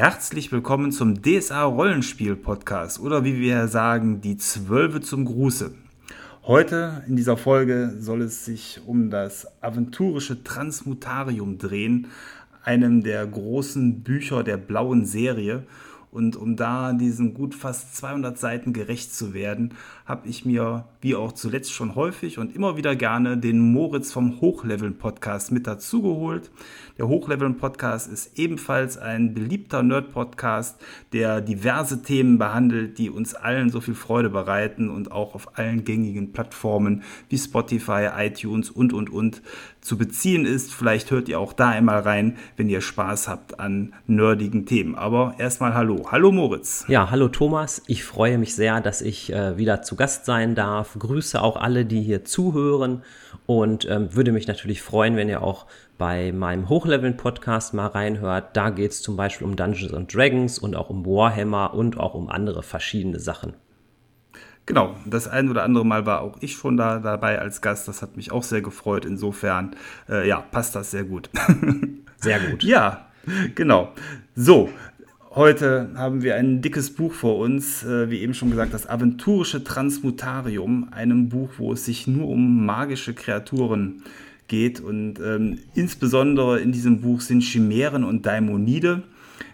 Herzlich willkommen zum DSA Rollenspiel Podcast oder wie wir sagen, die Zwölfe zum Gruße. Heute in dieser Folge soll es sich um das aventurische Transmutarium drehen, einem der großen Bücher der blauen Serie. Und um da diesen gut fast 200 Seiten gerecht zu werden, habe ich mir, wie auch zuletzt schon häufig und immer wieder gerne, den Moritz vom Hochleveln-Podcast mit dazugeholt. Der Hochleveln-Podcast ist ebenfalls ein beliebter Nerd-Podcast, der diverse Themen behandelt, die uns allen so viel Freude bereiten und auch auf allen gängigen Plattformen wie Spotify, iTunes und, und, und zu beziehen ist. Vielleicht hört ihr auch da einmal rein, wenn ihr Spaß habt an nerdigen Themen. Aber erstmal hallo. Hallo Moritz. Ja, hallo Thomas. Ich freue mich sehr, dass ich äh, wieder zu Gast sein darf. Grüße auch alle, die hier zuhören und ähm, würde mich natürlich freuen, wenn ihr auch bei meinem Hochleveln-Podcast mal reinhört. Da geht es zum Beispiel um Dungeons and Dragons und auch um Warhammer und auch um andere verschiedene Sachen. Genau, das ein oder andere Mal war auch ich schon da dabei als Gast. Das hat mich auch sehr gefreut. Insofern, äh, ja, passt das sehr gut. Sehr gut. ja, genau. So, Heute haben wir ein dickes Buch vor uns, äh, wie eben schon gesagt, das Aventurische Transmutarium, einem Buch, wo es sich nur um magische Kreaturen geht. Und ähm, insbesondere in diesem Buch sind Chimären und Daimonide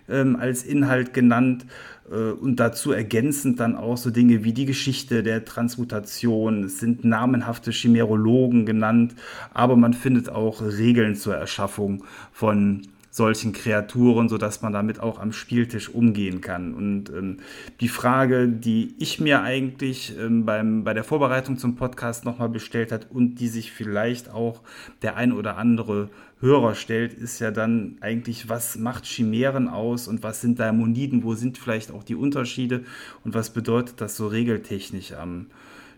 ähm, als Inhalt genannt äh, und dazu ergänzend dann auch so Dinge wie die Geschichte der Transmutation. Es sind namenhafte Chimerologen genannt, aber man findet auch Regeln zur Erschaffung von solchen Kreaturen, sodass man damit auch am Spieltisch umgehen kann. Und ähm, die Frage, die ich mir eigentlich ähm, beim, bei der Vorbereitung zum Podcast nochmal bestellt hat und die sich vielleicht auch der ein oder andere Hörer stellt, ist ja dann eigentlich, was macht Chimären aus und was sind Daimoniden, wo sind vielleicht auch die Unterschiede und was bedeutet das so regeltechnisch am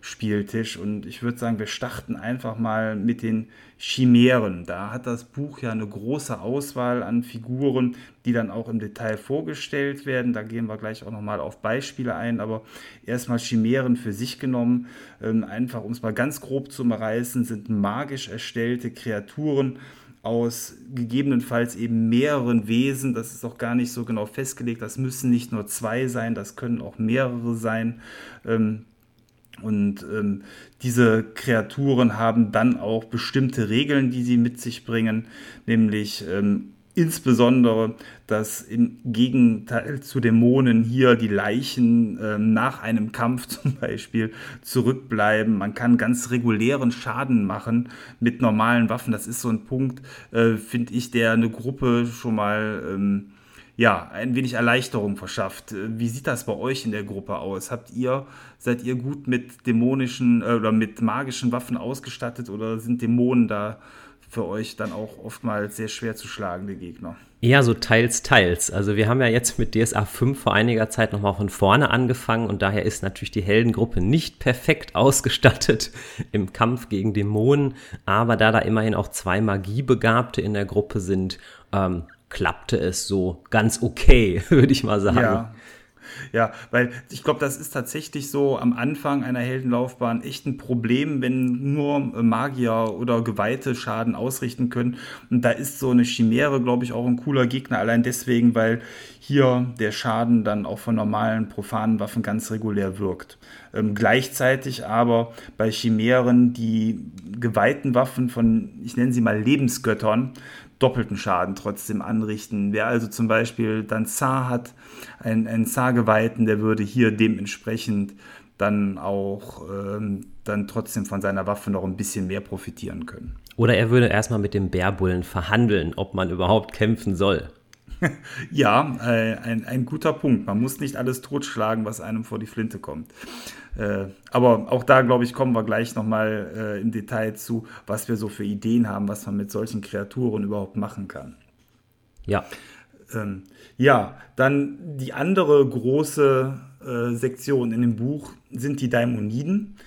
Spieltisch. Und ich würde sagen, wir starten einfach mal mit den Chimären. Da hat das Buch ja eine große Auswahl an Figuren, die dann auch im Detail vorgestellt werden. Da gehen wir gleich auch nochmal auf Beispiele ein. Aber erstmal Chimären für sich genommen, ähm, einfach um es mal ganz grob zu umreißen, sind magisch erstellte Kreaturen aus gegebenenfalls eben mehreren Wesen. Das ist auch gar nicht so genau festgelegt. Das müssen nicht nur zwei sein, das können auch mehrere sein. Ähm, und ähm, diese Kreaturen haben dann auch bestimmte Regeln, die sie mit sich bringen, nämlich ähm, insbesondere, dass im Gegenteil zu Dämonen hier die Leichen äh, nach einem Kampf zum Beispiel zurückbleiben. Man kann ganz regulären Schaden machen mit normalen Waffen. Das ist so ein Punkt, äh, finde ich, der eine Gruppe schon mal... Ähm, ja, ein wenig Erleichterung verschafft. Wie sieht das bei euch in der Gruppe aus? Habt ihr, seid ihr gut mit dämonischen äh, oder mit magischen Waffen ausgestattet oder sind Dämonen da für euch dann auch oftmals sehr schwer zu schlagende Gegner? Ja, so teils, teils. Also wir haben ja jetzt mit DSA 5 vor einiger Zeit nochmal von vorne angefangen und daher ist natürlich die Heldengruppe nicht perfekt ausgestattet im Kampf gegen Dämonen, aber da da immerhin auch zwei Magiebegabte in der Gruppe sind, ähm, klappte es so ganz okay, würde ich mal sagen. Ja. Ja, weil ich glaube, das ist tatsächlich so am Anfang einer Heldenlaufbahn echt ein Problem, wenn nur Magier oder Geweihte Schaden ausrichten können. Und da ist so eine Chimäre, glaube ich, auch ein cooler Gegner, allein deswegen, weil hier der Schaden dann auch von normalen profanen Waffen ganz regulär wirkt. Ähm, gleichzeitig aber bei Chimären die geweihten Waffen von, ich nenne sie mal Lebensgöttern, doppelten Schaden trotzdem anrichten. Wer also zum Beispiel dann Zar hat, einen, einen Zar-Geweihten, der würde hier dementsprechend dann auch ähm, dann trotzdem von seiner Waffe noch ein bisschen mehr profitieren können. Oder er würde erstmal mit dem Bärbullen verhandeln, ob man überhaupt kämpfen soll. ja, äh, ein, ein guter Punkt. Man muss nicht alles totschlagen, was einem vor die Flinte kommt. Äh, aber auch da, glaube ich, kommen wir gleich nochmal äh, im Detail zu, was wir so für Ideen haben, was man mit solchen Kreaturen überhaupt machen kann. Ja. Ähm, ja, dann die andere große äh, Sektion in dem Buch sind die Daimoniden.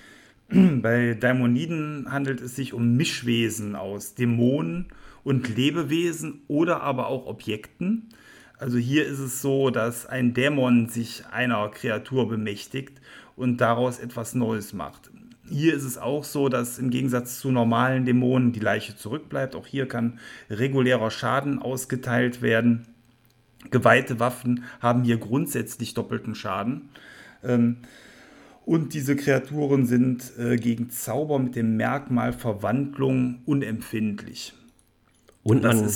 Bei Daimoniden handelt es sich um Mischwesen aus Dämonen und Lebewesen oder aber auch Objekten. Also hier ist es so, dass ein Dämon sich einer Kreatur bemächtigt und daraus etwas Neues macht. Hier ist es auch so, dass im Gegensatz zu normalen Dämonen die Leiche zurückbleibt. Auch hier kann regulärer Schaden ausgeteilt werden. Geweihte Waffen haben hier grundsätzlich doppelten Schaden. Ähm, und diese Kreaturen sind äh, gegen Zauber mit dem Merkmal Verwandlung unempfindlich. Und man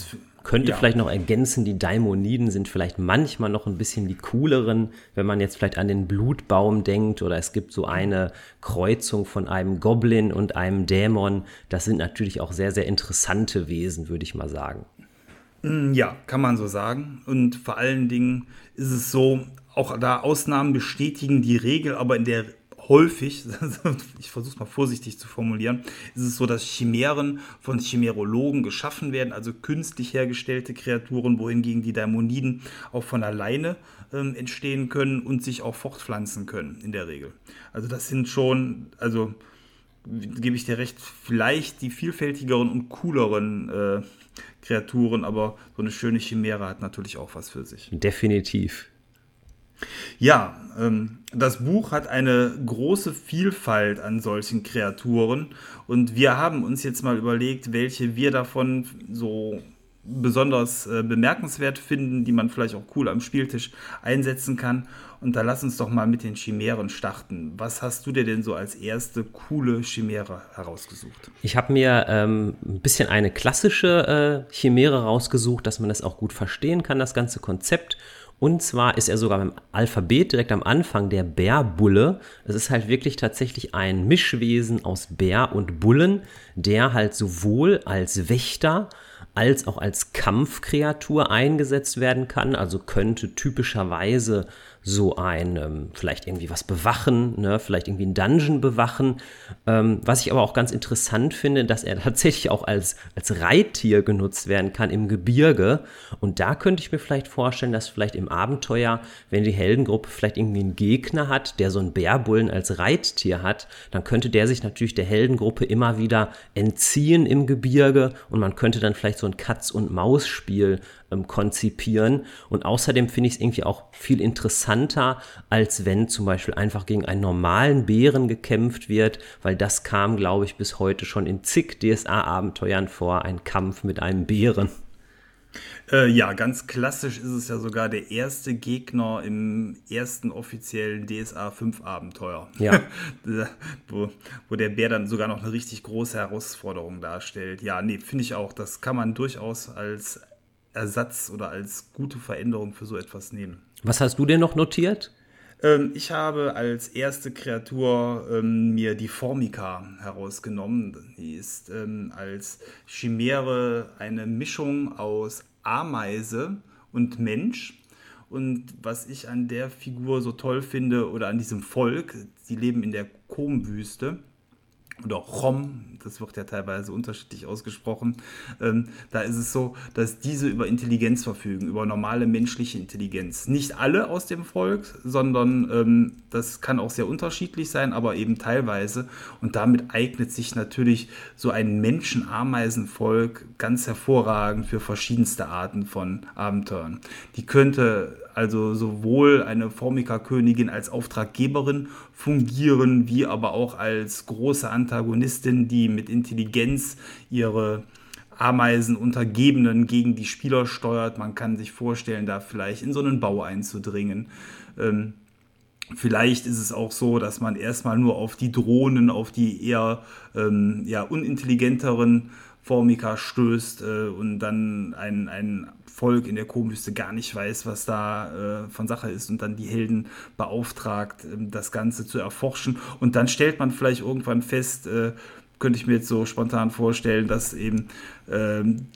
könnte ja. vielleicht noch ergänzen, die Daimoniden sind vielleicht manchmal noch ein bisschen die cooleren, wenn man jetzt vielleicht an den Blutbaum denkt oder es gibt so eine Kreuzung von einem Goblin und einem Dämon. Das sind natürlich auch sehr, sehr interessante Wesen, würde ich mal sagen. Mm, ja, kann man so sagen. Und vor allen Dingen ist es so, auch da Ausnahmen bestätigen die Regel, aber in der häufig, ich versuche es mal vorsichtig zu formulieren, ist es so, dass Chimären von Chimerologen geschaffen werden, also künstlich hergestellte Kreaturen, wohingegen die Dämoniden auch von alleine ähm, entstehen können und sich auch fortpflanzen können, in der Regel. Also das sind schon, also gebe ich dir recht, vielleicht die vielfältigeren und cooleren äh, Kreaturen, aber so eine schöne Chimäre hat natürlich auch was für sich. Definitiv. Ja, ähm, das Buch hat eine große Vielfalt an solchen Kreaturen und wir haben uns jetzt mal überlegt, welche wir davon so besonders äh, bemerkenswert finden, die man vielleicht auch cool am Spieltisch einsetzen kann. Und da lass uns doch mal mit den Chimären starten. Was hast du dir denn so als erste coole Chimäre herausgesucht? Ich habe mir ähm, ein bisschen eine klassische äh, Chimäre rausgesucht, dass man das auch gut verstehen kann, das ganze Konzept. Und zwar ist er sogar beim Alphabet direkt am Anfang der Bärbulle. Es ist halt wirklich tatsächlich ein Mischwesen aus Bär und Bullen, der halt sowohl als Wächter als auch als Kampfkreatur eingesetzt werden kann. Also könnte typischerweise so ein, ähm, vielleicht irgendwie was bewachen, ne? vielleicht irgendwie ein Dungeon bewachen. Ähm, was ich aber auch ganz interessant finde, dass er tatsächlich auch als, als Reittier genutzt werden kann im Gebirge. Und da könnte ich mir vielleicht vorstellen, dass vielleicht im Abenteuer, wenn die Heldengruppe vielleicht irgendwie einen Gegner hat, der so einen Bärbullen als Reittier hat, dann könnte der sich natürlich der Heldengruppe immer wieder entziehen im Gebirge und man könnte dann vielleicht so ein Katz-und-Maus-Spiel ähm, konzipieren. Und außerdem finde ich es irgendwie auch viel interessanter, als wenn zum Beispiel einfach gegen einen normalen Bären gekämpft wird, weil das kam, glaube ich, bis heute schon in zig DSA-Abenteuern vor, ein Kampf mit einem Bären. Äh, ja, ganz klassisch ist es ja sogar der erste Gegner im ersten offiziellen DSA 5 Abenteuer. Ja. wo, wo der Bär dann sogar noch eine richtig große Herausforderung darstellt. Ja, nee, finde ich auch. Das kann man durchaus als Ersatz oder als gute Veränderung für so etwas nehmen. Was hast du denn noch notiert? Ähm, ich habe als erste Kreatur ähm, mir die Formica herausgenommen. Die ist ähm, als Chimäre eine Mischung aus Ameise und Mensch. Und was ich an der Figur so toll finde oder an diesem Volk, sie leben in der Komwüste oder Chom, das wird ja teilweise unterschiedlich ausgesprochen, ähm, da ist es so, dass diese über Intelligenz verfügen, über normale menschliche Intelligenz. Nicht alle aus dem Volk, sondern ähm, das kann auch sehr unterschiedlich sein, aber eben teilweise. Und damit eignet sich natürlich so ein Menschen-Ameisenvolk ganz hervorragend für verschiedenste Arten von Abenteuern. Die könnte also sowohl eine Formica-Königin als Auftraggeberin fungieren, wie aber auch als große Antagonistin, die mit Intelligenz ihre Ameisenuntergebenen gegen die Spieler steuert. Man kann sich vorstellen, da vielleicht in so einen Bau einzudringen. Ähm, Vielleicht ist es auch so, dass man erstmal nur auf die Drohnen, auf die eher ähm, ja, unintelligenteren Formica stößt äh, und dann ein, ein Volk in der Komwüste gar nicht weiß, was da äh, von Sache ist und dann die Helden beauftragt, äh, das Ganze zu erforschen. Und dann stellt man vielleicht irgendwann fest, äh, könnte ich mir jetzt so spontan vorstellen, dass eben ähm,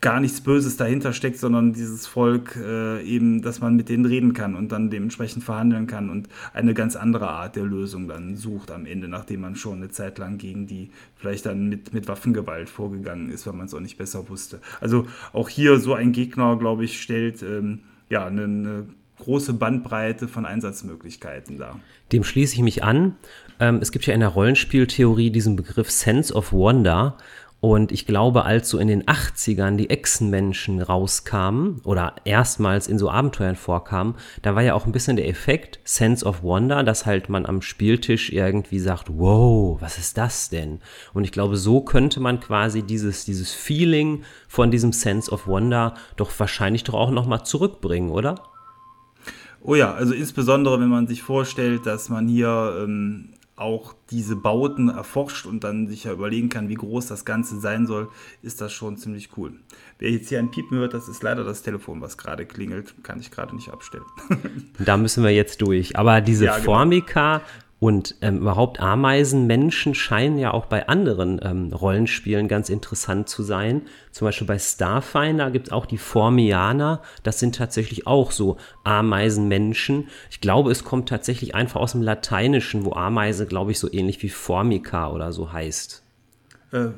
gar nichts Böses dahinter steckt, sondern dieses Volk äh, eben, dass man mit denen reden kann und dann dementsprechend verhandeln kann und eine ganz andere Art der Lösung dann sucht am Ende, nachdem man schon eine Zeit lang gegen die vielleicht dann mit, mit Waffengewalt vorgegangen ist, weil man es auch nicht besser wusste. Also auch hier so ein Gegner, glaube ich, stellt ähm, ja eine, eine große Bandbreite von Einsatzmöglichkeiten dar. Dem schließe ich mich an. Ähm, es gibt ja in der Rollenspieltheorie diesen Begriff Sense of Wonder Und ich glaube, als so in den 80ern die Echsenmenschen rauskamen oder erstmals in so Abenteuern vorkamen, da war ja auch ein bisschen der Effekt Sense of Wonder, dass halt man am Spieltisch irgendwie sagt, wow, was ist das denn? Und ich glaube, so könnte man quasi dieses, dieses Feeling von diesem Sense of Wonder doch wahrscheinlich doch auch nochmal zurückbringen, oder? Oh ja, also insbesondere wenn man sich vorstellt, dass man hier ähm, auch diese Bauten erforscht und dann sich ja überlegen kann, wie groß das Ganze sein soll, ist das schon ziemlich cool. Wer jetzt hier ein Piepen hört, das ist leider das Telefon, was gerade klingelt, kann ich gerade nicht abstellen. da müssen wir jetzt durch. Aber diese ja, genau. Formica und ähm, überhaupt Ameisenmenschen scheinen ja auch bei anderen ähm, Rollenspielen ganz interessant zu sein. Zum Beispiel bei Starfinder gibt es auch die Formianer. Das sind tatsächlich auch so Ameisenmenschen. Ich glaube, es kommt tatsächlich einfach aus dem Lateinischen, wo Ameise, glaube ich, so ähnlich wie Formica oder so heißt. Äh,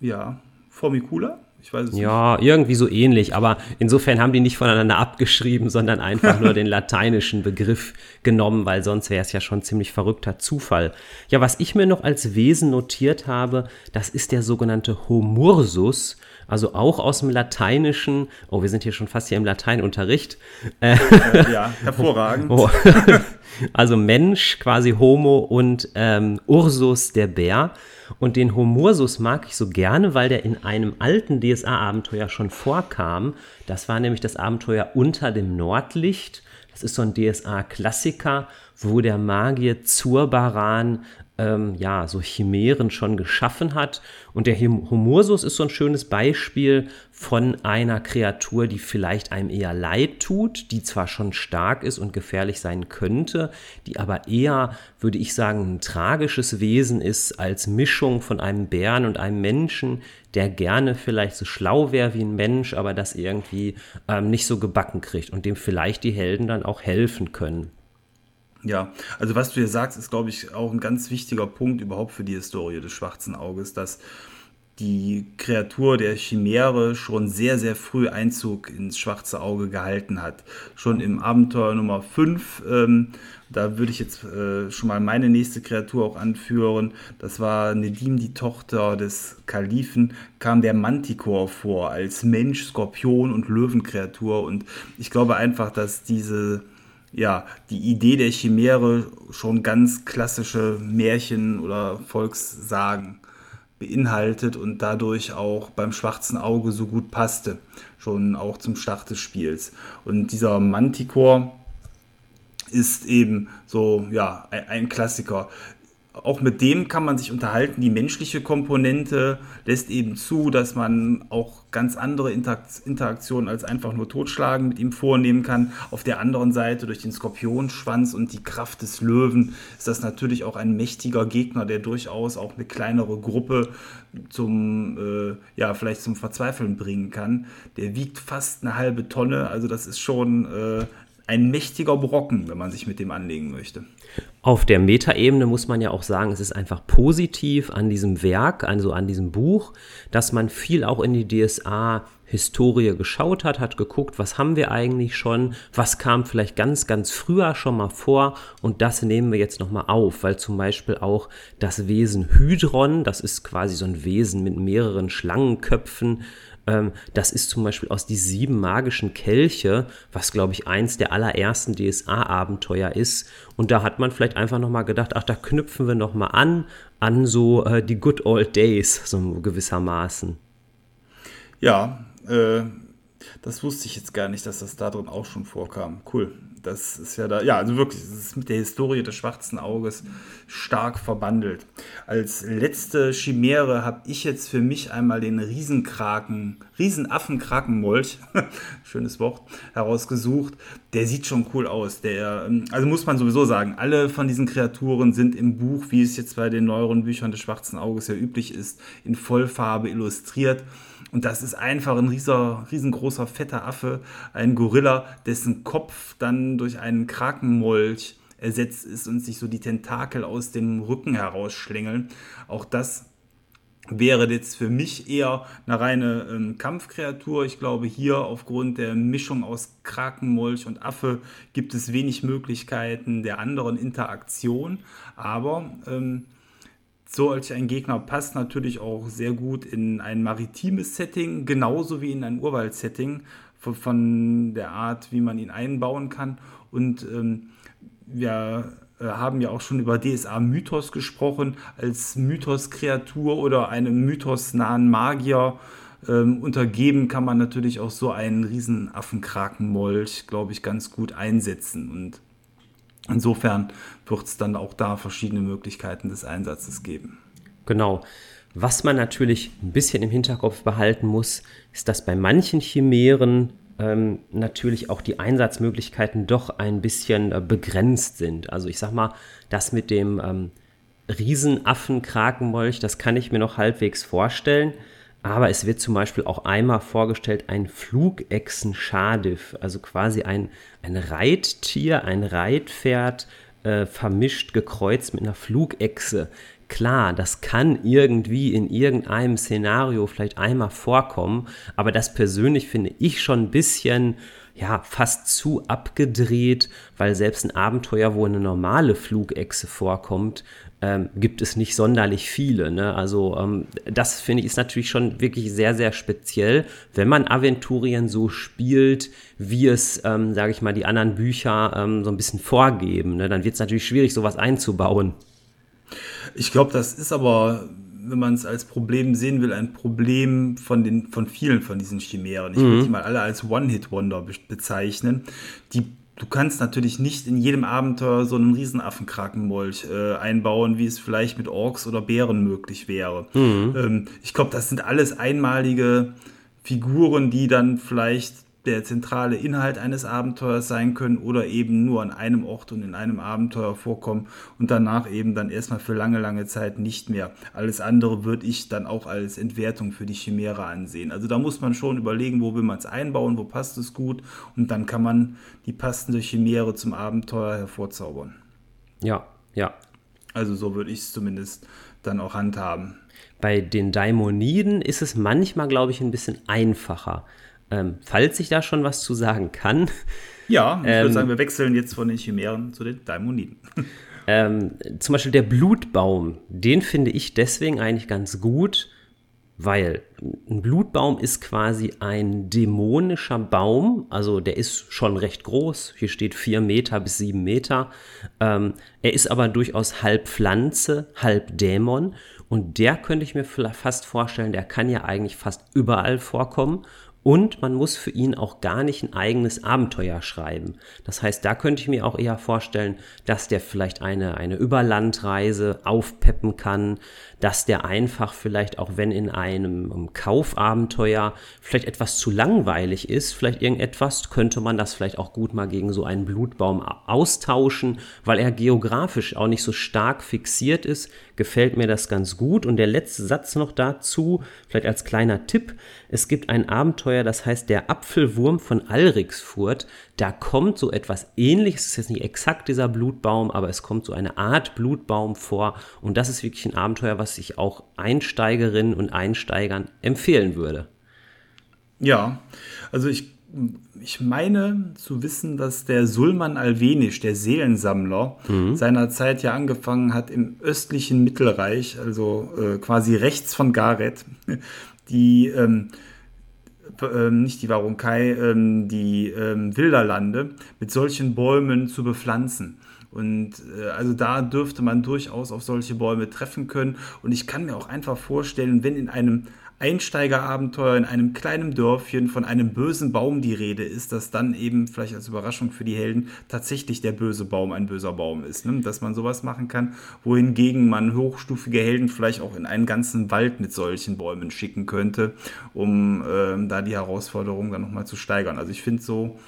ja, Formicula? Ich weiß es ja, nicht. irgendwie so ähnlich, aber insofern haben die nicht voneinander abgeschrieben, sondern einfach nur den lateinischen Begriff genommen, weil sonst wäre es ja schon ziemlich verrückter Zufall. Ja, was ich mir noch als Wesen notiert habe, das ist der sogenannte Homursus, also auch aus dem Lateinischen. Oh, wir sind hier schon fast hier im Lateinunterricht. Äh, ja, hervorragend. Oh. Also Mensch, quasi Homo und ähm, Ursus, der Bär. Und den Homursus mag ich so gerne, weil der in einem alten DSA-Abenteuer schon vorkam. Das war nämlich das Abenteuer Unter dem Nordlicht. Das ist so ein DSA-Klassiker, wo der Magier Zurbaran ähm, ja, so Chimären schon geschaffen hat. Und der Homursus ist so ein schönes Beispiel von einer Kreatur, die vielleicht einem eher leid tut, die zwar schon stark ist und gefährlich sein könnte, die aber eher, würde ich sagen, ein tragisches Wesen ist als Mischung von einem Bären und einem Menschen, der gerne vielleicht so schlau wäre wie ein Mensch, aber das irgendwie ähm, nicht so gebacken kriegt und dem vielleicht die Helden dann auch helfen können. Ja, also was du hier sagst, ist, glaube ich, auch ein ganz wichtiger Punkt überhaupt für die Historie des schwarzen Auges, dass die Kreatur der Chimäre schon sehr, sehr früh Einzug ins schwarze Auge gehalten hat. Schon im Abenteuer Nummer 5, ähm, da würde ich jetzt äh, schon mal meine nächste Kreatur auch anführen. Das war Nedim, die Tochter des Kalifen, kam der Manticore vor als Mensch, Skorpion und Löwenkreatur. Und ich glaube einfach, dass diese ja, die Idee der Chimäre schon ganz klassische Märchen oder Volkssagen beinhaltet und dadurch auch beim schwarzen Auge so gut passte, schon auch zum Start des Spiels. Und dieser Manticore ist eben so, ja, ein Klassiker auch mit dem kann man sich unterhalten. Die menschliche Komponente lässt eben zu, dass man auch ganz andere Interaktionen als einfach nur Totschlagen mit ihm vornehmen kann. Auf der anderen Seite durch den Skorpionschwanz und die Kraft des Löwen ist das natürlich auch ein mächtiger Gegner, der durchaus auch eine kleinere Gruppe zum, äh, ja, vielleicht zum Verzweifeln bringen kann. Der wiegt fast eine halbe Tonne, also das ist schon äh, ein mächtiger Brocken, wenn man sich mit dem anlegen möchte. Auf der Metaebene muss man ja auch sagen, es ist einfach positiv an diesem Werk, also an diesem Buch, dass man viel auch in die DSA Historie geschaut hat, hat geguckt, was haben wir eigentlich schon, was kam vielleicht ganz, ganz früher schon mal vor und das nehmen wir jetzt nochmal auf, weil zum Beispiel auch das Wesen Hydron, das ist quasi so ein Wesen mit mehreren Schlangenköpfen, ähm, das ist zum Beispiel aus die sieben magischen Kelche, was glaube ich eins der allerersten DSA-Abenteuer ist. Und da hat man vielleicht einfach nochmal gedacht, ach, da knüpfen wir nochmal an, an so äh, die Good Old Days, so gewissermaßen. Ja, äh, das wusste ich jetzt gar nicht, dass das da drin auch schon vorkam. Cool das ist ja da, ja, also wirklich, es ist mit der Historie des schwarzen Auges stark verbandelt. Als letzte Chimäre habe ich jetzt für mich einmal den Riesenkraken, Riesenaffenkrakenmolch, schönes Wort, herausgesucht. Der sieht schon cool aus. Der, ähm, also muss man sowieso sagen, alle von diesen Kreaturen sind im Buch, wie es jetzt bei den neueren Büchern des schwarzen Auges ja üblich ist, in Vollfarbe illustriert. Und das ist einfach ein rieser, riesengroßer, fetter Affe, ein Gorilla, dessen Kopf dann durch einen Krakenmolch ersetzt ist und sich so die Tentakel aus dem Rücken herausschlängeln. Auch das wäre jetzt für mich eher eine reine ähm, Kampfkreatur. Ich glaube, hier aufgrund der Mischung aus Krakenmolch und Affe gibt es wenig Möglichkeiten der anderen Interaktion. Aber ähm, solch ein Gegner passt natürlich auch sehr gut in ein maritimes Setting, genauso wie in ein Urwald-Setting, von, der Art, wie man ihn einbauen kann. Und ähm, wir äh, haben ja auch schon über DSA-Mythos gesprochen, als Mythos-Kreatur oder einem mythosnahen Magier. Ähm, untergeben kann man natürlich auch so einen riesen Affenkrakenmolch, glaube ich, ganz gut einsetzen. Und insofern wird es dann auch da verschiedene Möglichkeiten des Einsatzes geben. Genau. Was man natürlich ein bisschen im Hinterkopf behalten muss, ist, dass bei manchen Chimären ähm, natürlich auch die Einsatzmöglichkeiten doch ein bisschen äh, begrenzt sind. Also ich sag mal, das mit dem ähm, Riesenaffen-Krakenmolch, das kann ich mir noch halbwegs vorstellen. Aber es wird zum Beispiel auch einmal vorgestellt ein Flugechsen-Schadiff, also quasi ein, ein Reittier, ein Reitpferd, äh, vermischt, gekreuzt mit einer Flugechse. Klar, das kann irgendwie in irgendeinem Szenario vielleicht einmal vorkommen, aber das persönlich finde ich schon ein bisschen, ja, fast zu abgedreht, weil selbst ein Abenteuer, wo eine normale Flugechse vorkommt, ähm, gibt es nicht sonderlich viele. Ne? Also ähm, das finde ich ist natürlich schon wirklich sehr, sehr speziell, wenn man Aventurien so spielt, wie es, ähm, sage ich mal, die anderen Bücher ähm, so ein bisschen vorgeben. Ne? Dann wird es natürlich schwierig, sowas einzubauen. Ich glaube, das ist aber, wenn man es als Problem sehen will, ein Problem von, den, von vielen von diesen Chimären. Ich mhm. würde die mal alle als One-Hit-Wonder bezeichnen. Die du kannst natürlich nicht in jedem Abenteuer so einen Riesenaffenkrakenmolch äh, einbauen, wie es vielleicht mit Orks oder Bären möglich wäre. Mhm. Ähm, ich glaube, das sind alles einmalige Figuren, die dann vielleicht der zentrale Inhalt eines Abenteuers sein können oder eben nur an einem Ort und in einem Abenteuer vorkommen und danach eben dann erstmal für lange, lange Zeit nicht mehr. Alles andere würde ich dann auch als Entwertung für die Chimäre ansehen. Also da muss man schon überlegen, wo will man es einbauen, wo passt es gut und dann kann man die passende Chimäre zum Abenteuer hervorzaubern. Ja, ja. Also so würde ich es zumindest dann auch handhaben. Bei den Daimoniden ist es manchmal, glaube ich, ein bisschen einfacher ähm, falls ich da schon was zu sagen kann. Ja, ich ähm, würde sagen, wir wechseln jetzt von den Chimären zu den Daimoniden. Ähm, zum Beispiel der Blutbaum, den finde ich deswegen eigentlich ganz gut, weil ein Blutbaum ist quasi ein dämonischer Baum, also der ist schon recht groß, hier steht vier Meter bis sieben Meter. Ähm, er ist aber durchaus halb Pflanze, halb Dämon und der könnte ich mir fast vorstellen, der kann ja eigentlich fast überall vorkommen und man muss für ihn auch gar nicht ein eigenes Abenteuer schreiben. Das heißt, da könnte ich mir auch eher vorstellen, dass der vielleicht eine, eine Überlandreise aufpeppen kann, dass der einfach vielleicht auch wenn in einem Kaufabenteuer vielleicht etwas zu langweilig ist, vielleicht irgendetwas, könnte man das vielleicht auch gut mal gegen so einen Blutbaum austauschen, weil er geografisch auch nicht so stark fixiert ist, gefällt mir das ganz gut. Und der letzte Satz noch dazu, vielleicht als kleiner Tipp, es gibt ein Abenteuer, das heißt der Apfelwurm von Alrixfurt. Da kommt so etwas ähnliches, es ist jetzt nicht exakt dieser Blutbaum, aber es kommt so eine Art Blutbaum vor. Und das ist wirklich ein Abenteuer, was ich auch Einsteigerinnen und Einsteigern empfehlen würde. Ja, also ich, ich meine zu wissen, dass der Sulman Alvenisch, der Seelensammler, mhm. seinerzeit ja angefangen hat im östlichen Mittelreich, also äh, quasi rechts von Gareth, die ähm, ähm, nicht die Warunkai, ähm, die ähm, Wilderlande mit solchen Bäumen zu bepflanzen. Und äh, also da dürfte man durchaus auf solche Bäume treffen können. Und ich kann mir auch einfach vorstellen, wenn in einem Einsteigerabenteuer in einem kleinen Dörfchen von einem bösen Baum die Rede ist, dass dann eben vielleicht als Überraschung für die Helden tatsächlich der böse Baum ein böser Baum ist. Ne? Dass man sowas machen kann, wohingegen man hochstufige Helden vielleicht auch in einen ganzen Wald mit solchen Bäumen schicken könnte, um äh, da die Herausforderung dann nochmal zu steigern. Also ich finde so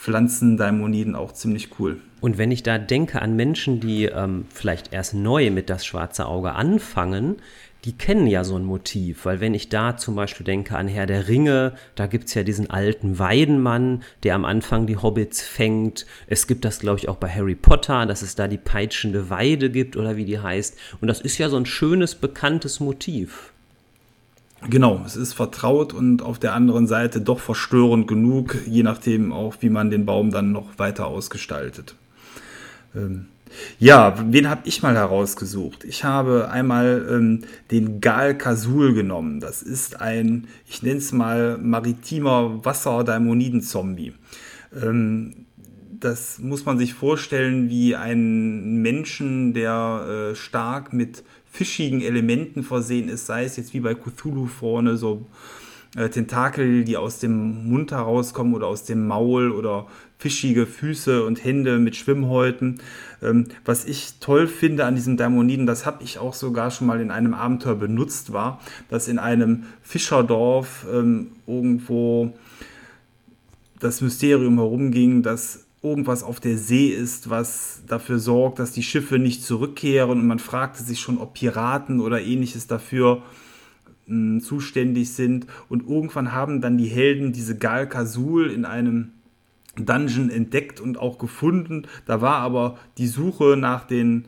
Pflanzendaimoniden auch ziemlich cool. Und wenn ich da denke an Menschen, die ähm, vielleicht erst neu mit das schwarze Auge anfangen, die kennen ja so ein Motiv, weil wenn ich da zum Beispiel denke an Herr der Ringe, da gibt es ja diesen alten Weidenmann, der am Anfang die Hobbits fängt. Es gibt das, glaube ich, auch bei Harry Potter, dass es da die peitschende Weide gibt oder wie die heißt. Und das ist ja so ein schönes, bekanntes Motiv. Genau, es ist vertraut und auf der anderen Seite doch verstörend genug, je nachdem auch, wie man den Baum dann noch weiter ausgestaltet. Ähm, Ja, wen habe ich mal herausgesucht? Ich habe einmal ähm, den Gal Kasul genommen. Das ist ein, ich nenne es mal, maritimer Wasser-Daimoniden-Zombie. Ähm, das muss man sich vorstellen wie ein Menschen, der äh, stark mit fischigen Elementen versehen ist, sei es jetzt wie bei Cthulhu vorne so äh, Tentakel, die aus dem Mund herauskommen oder aus dem Maul oder fischige Füße und Hände mit Schwimmhäuten. Ähm, was ich toll finde an diesem Dämoniden, das habe ich auch sogar schon mal in einem Abenteuer benutzt, war, dass in einem Fischerdorf ähm, irgendwo das Mysterium herumging, dass irgendwas auf der See ist, was dafür sorgt, dass die Schiffe nicht zurückkehren und man fragte sich schon, ob Piraten oder ähnliches dafür mh, hm, zuständig sind und irgendwann haben dann die Helden diese Gal Kasul in einem Dungeon entdeckt und auch gefunden. Da war aber die Suche nach den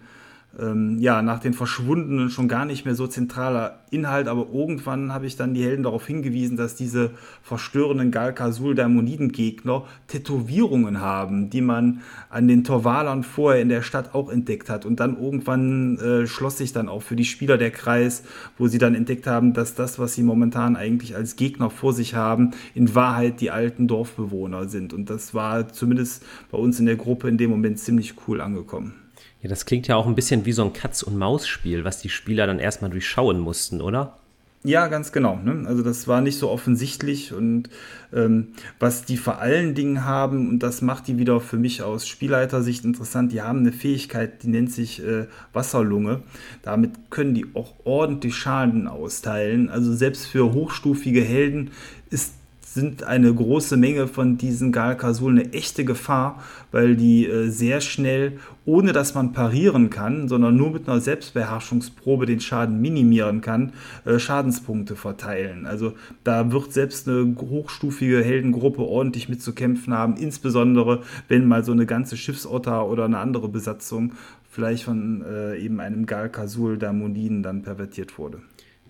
ähm, ja, nach den Verschwundenen schon gar nicht mehr so zentraler Inhalt, aber irgendwann habe ich dann die Helden darauf hingewiesen, dass diese verstörenden Galkasul Daimoniden-Gegner Tätowierungen haben, die man an den Torwalern vorher in der Stadt auch entdeckt hat. Und dann irgendwann äh, schloss sich dann auch für die Spieler der Kreis, wo sie dann entdeckt haben, dass das, was sie momentan eigentlich als Gegner vor sich haben, in Wahrheit die alten Dorfbewohner sind. Und das war zumindest bei uns in der Gruppe in dem Moment ziemlich cool angekommen. Ja, das klingt ja auch ein bisschen wie so ein Katz-und-Maus-Spiel, was die Spieler dann erstmal durchschauen mussten, oder? Ja, ganz genau. Ne? Also das war nicht so offensichtlich und ähm, was die vor allen Dingen haben, und das macht die wieder für mich aus Spielleitersicht interessant, die haben eine Fähigkeit, die nennt sich äh, Wasserlunge. Damit können die auch ordentlich Schaden austeilen. Also selbst für hochstufige Helden ist sind eine große Menge von diesen Galkasul eine echte Gefahr, weil die äh, sehr schnell, ohne dass man parieren kann, sondern nur mit einer Selbstbeherrschungsprobe den Schaden minimieren kann, äh, Schadenspunkte verteilen. Also da wird selbst eine hochstufige Heldengruppe ordentlich mitzukämpfen haben, insbesondere wenn mal so eine ganze Schiffsotter oder eine andere Besatzung vielleicht von äh, eben einem Galkasul Damoniden dann pervertiert wurde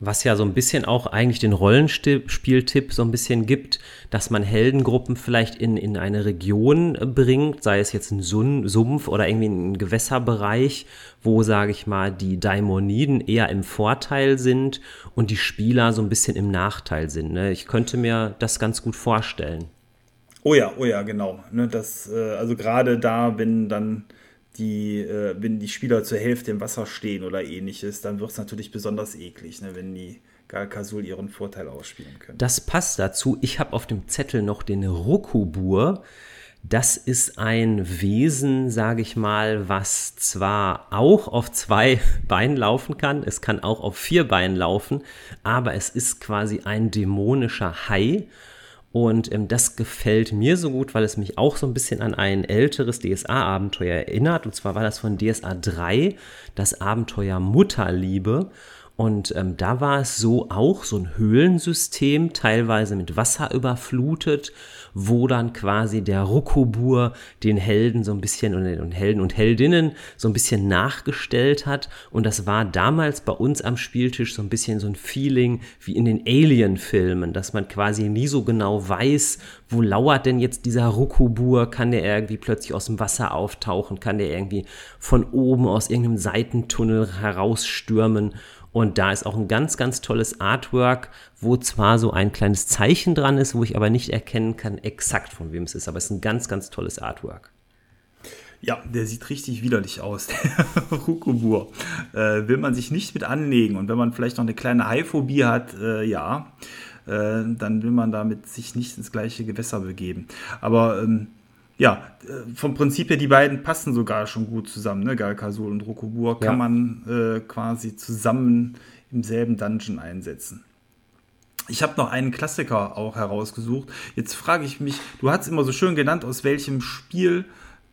was ja so ein bisschen auch eigentlich den Rollenspieltipp so ein bisschen gibt, dass man Heldengruppen vielleicht in, in eine Region bringt, sei es jetzt ein Sumpf oder irgendwie ein Gewässerbereich, wo, sage ich mal, die Daimoniden eher im Vorteil sind und die Spieler so ein bisschen im Nachteil sind. Ne? Ich könnte mir das ganz gut vorstellen. Oh ja, oh ja, genau. Ne, das, äh, also gerade da, wenn dann die, äh, wenn die Spieler zur Hälfte im Wasser stehen oder ähnliches, dann wird es natürlich besonders eklig, ne, wenn die Galkasul ihren Vorteil ausspielen können. Das passt dazu. Ich habe auf dem Zettel noch den Rokubur. Das ist ein Wesen, sage ich mal, was zwar auch auf zwei Beinen laufen kann, es kann auch auf vier Beinen laufen, aber es ist quasi ein dämonischer Hai und ähm, das gefällt mir so gut, weil es mich auch so ein bisschen an ein älteres DSA-Abenteuer erinnert. Und zwar war das von DSA 3, das Abenteuer Mutterliebe. Und ähm, da war es so auch so ein Höhlensystem, teilweise mit Wasser überflutet, wo dann quasi der Rokobur den Helden so ein bisschen und, und Helden und Heldinnen so ein bisschen nachgestellt hat. Und das war damals bei uns am Spieltisch so ein bisschen so ein Feeling wie in den Alien-Filmen, dass man quasi nie so genau weiß, wo lauert denn jetzt dieser Rokobur? Kann der irgendwie plötzlich aus dem Wasser auftauchen? Kann der irgendwie von oben aus irgendeinem Seitentunnel herausstürmen? Und da ist auch ein ganz, ganz tolles Artwork, wo zwar so ein kleines Zeichen dran ist, wo ich aber nicht erkennen kann exakt von wem es ist. Aber es ist ein ganz, ganz tolles Artwork. Ja, der sieht richtig widerlich aus, der Rukubur. Äh, will man sich nicht mit anlegen und wenn man vielleicht noch eine kleine Haiphobie hat, äh, ja, äh, dann will man damit sich nicht ins gleiche Gewässer begeben. Aber ähm, ja, äh, vom Prinzip her, die beiden passen sogar schon gut zusammen, ne? Galkasul und Rokobur kann ja. man äh, quasi zusammen im selben Dungeon einsetzen. Ich habe noch einen Klassiker auch herausgesucht. Jetzt frage ich mich, du hast immer so schön genannt, aus welchem Spiel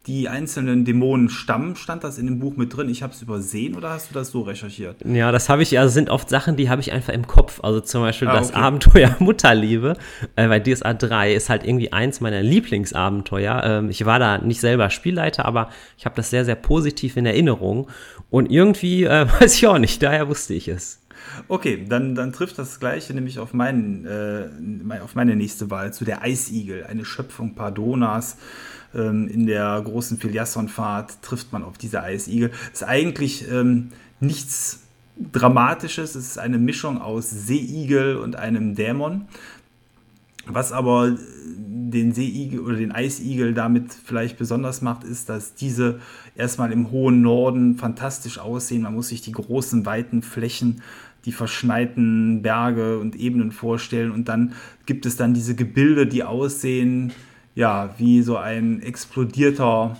die einzelnen Dämonen stammen. Stand das in dem Buch mit drin? Ich habe es übersehen oder hast du das so recherchiert? Ja, das habe ich, also sind oft Sachen, die habe ich einfach im Kopf. Also zum Beispiel ah, das okay. Abenteuer Mutterliebe äh, bei DSA 3 ist halt irgendwie eins meiner Lieblingsabenteuer. Ähm, ich war da nicht selber Spielleiter, aber ich habe das sehr, sehr positiv in Erinnerung. Und irgendwie, äh, weiß ich auch nicht, daher wusste ich es. Okay, dann, dann trifft das Gleiche nämlich auf, meinen, äh, auf meine nächste Wahl zu der Eisigel, eine Schöpfung Pardonas. Ähm, in der großen Filiasson-Fahrt trifft man auf diese Eisigel. Ist eigentlich ähm, nichts Dramatisches, es ist eine Mischung aus Seeigel und einem Dämon. Was aber den Seeigel oder den Eisigel damit vielleicht besonders macht, ist, dass diese erstmal im hohen Norden fantastisch aussehen. Man muss sich die großen, weiten Flächen, die verschneiten Berge und Ebenen vorstellen. Und dann gibt es dann diese Gebilde, die aussehen, ja, wie so ein explodierter